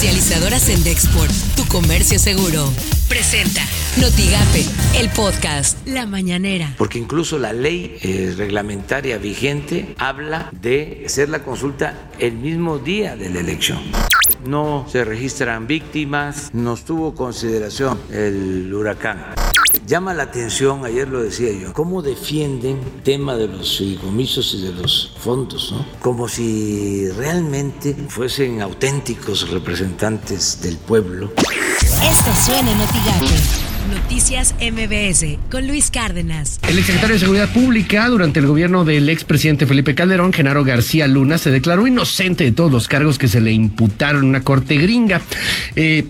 Comercializadora Sendexport, tu comercio seguro. Presenta Notigape, el podcast La Mañanera. Porque incluso la ley eh, reglamentaria vigente habla de hacer la consulta el mismo día de la elección. No se registran víctimas, no tuvo consideración el huracán. Llama la atención, ayer lo decía yo, cómo defienden el tema de los fideicomisos y de los fondos, ¿no? Como si realmente fuesen auténticos representantes del pueblo. Esto suena en Noticias MBS con Luis Cárdenas. El exsecretario de Seguridad Pública durante el gobierno del expresidente Felipe Calderón, Genaro García Luna, se declaró inocente de todos los cargos que se le imputaron en una corte gringa. Eh,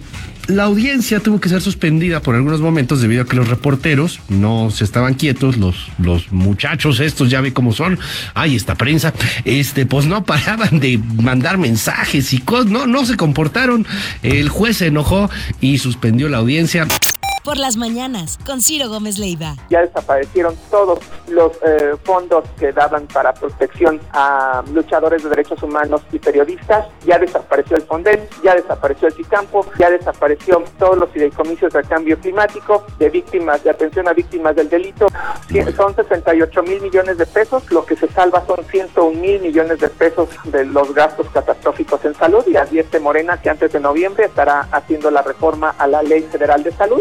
la audiencia tuvo que ser suspendida por algunos momentos debido a que los reporteros no se estaban quietos, los, los muchachos estos ya ve cómo son, ay, esta prensa, este, pues no paraban de mandar mensajes y cosas, no, no se comportaron. El juez se enojó y suspendió la audiencia por las mañanas con Ciro Gómez Leiva. Ya desaparecieron todos los eh, fondos que daban para protección a luchadores de derechos humanos y periodistas. Ya desapareció el Fonden, ya desapareció el CICAMPO, ya desapareció todos los fideicomisos de cambio climático, de víctimas, de atención a víctimas del delito. Son 68 mil millones de pesos. Lo que se salva son 101 mil millones de pesos de los gastos catastróficos en salud y advierte Morena que antes de noviembre estará haciendo la reforma a la Ley Federal de Salud.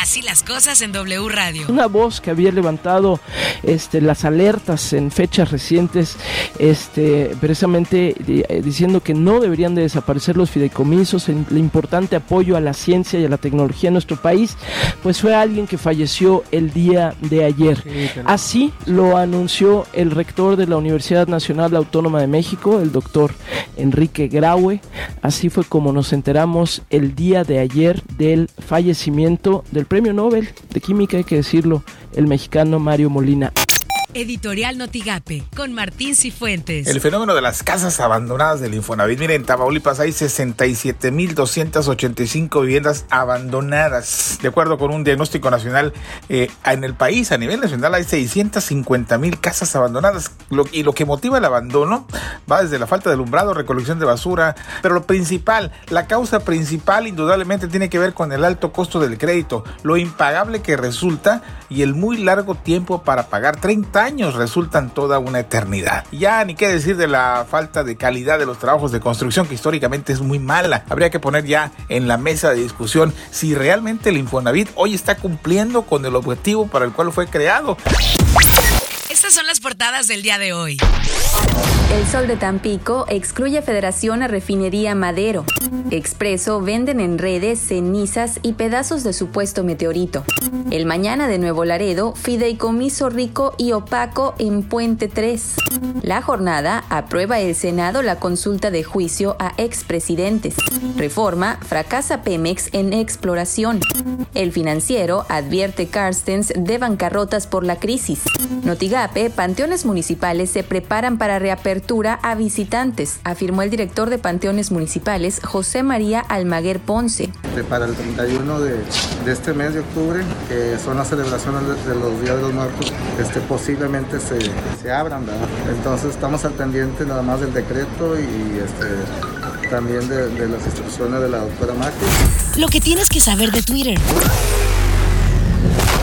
Así las cosas en W Radio. Una voz que había levantado este, las alertas en fechas recientes, este, precisamente eh, diciendo que no deberían de desaparecer los fideicomisos, el, importante apoyo a la ciencia y a la tecnología en nuestro país, pues fue alguien que falleció el día de ayer. Así lo anunció el rector de la Universidad Nacional Autónoma de México, el doctor Enrique Graue. Así fue como nos enteramos el día de ayer del fallecimiento del premio Nobel de Química, hay que decirlo, el mexicano Mario Molina. Editorial Notigape, con Martín Cifuentes. El fenómeno de las casas abandonadas del Infonavit. Miren, en Tamaulipas hay 67.285 viviendas abandonadas. De acuerdo con un diagnóstico nacional, eh, en el país, a nivel nacional, hay 650.000 casas abandonadas. y lo que motiva el abandono va desde la falta de alumbrado, recolección de basura. Pero lo principal, la causa principal, indudablemente, tiene que ver con el alto costo del crédito, lo impagable que resulta y el muy largo tiempo para pagar 30 años resultan toda una eternidad. Ya ni qué decir de la falta de calidad de los trabajos de construcción que históricamente es muy mala. Habría que poner ya en la mesa de discusión si realmente el Infonavit hoy está cumpliendo con el objetivo para el cual fue creado. Estas son las portadas del día de hoy. El Sol de Tampico excluye Federación a Refinería Madero. Expreso venden en redes cenizas y pedazos de supuesto meteorito. El mañana de Nuevo Laredo, fideicomiso rico y opaco en Puente 3. La jornada aprueba el Senado la consulta de juicio a expresidentes. Reforma fracasa Pemex en exploración. El financiero advierte Carstens de bancarrotas por la crisis. Panteones municipales se preparan para reapertura a visitantes, afirmó el director de panteones municipales, José María Almaguer Ponce. Para el 31 de, este mes de octubre, que son las celebraciones de, los Días de los Muertos, este, posiblemente se, abran, Entonces estamos al pendiente nada más del decreto y este, también de, las instrucciones de la doctora Maki. Lo que tienes que saber de Twitter.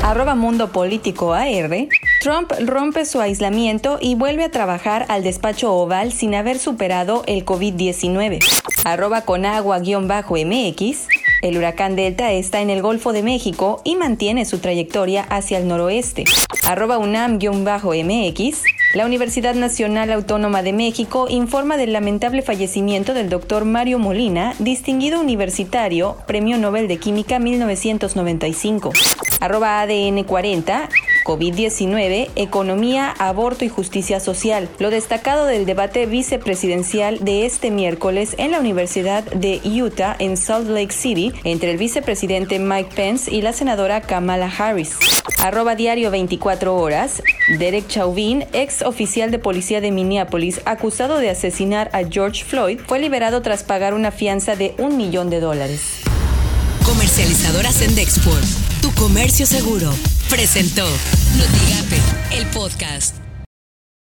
Arroba Mundo Político AR Trump rompe su aislamiento y vuelve a trabajar al despacho oval sin haber superado el COVID-19. Arroba con agua-mx. El huracán Delta está en el Golfo de México y mantiene su trayectoria hacia el noroeste. Arroba UNAM-MX. La Universidad Nacional Autónoma de México informa del lamentable fallecimiento del doctor Mario Molina, distinguido universitario, Premio Nobel de Química 1995. Arroba ADN 40. COVID-19, economía, aborto y justicia social. Lo destacado del debate vicepresidencial de este miércoles en la Universidad de Utah en Salt Lake City entre el vicepresidente Mike Pence y la senadora Kamala Harris. Arroba diario 24 horas. Derek Chauvin, ex oficial de policía de Minneapolis, acusado de asesinar a George Floyd, fue liberado tras pagar una fianza de un millón de dólares. Comercializadora Sendexport, tu comercio seguro, presentó Notigape, el podcast.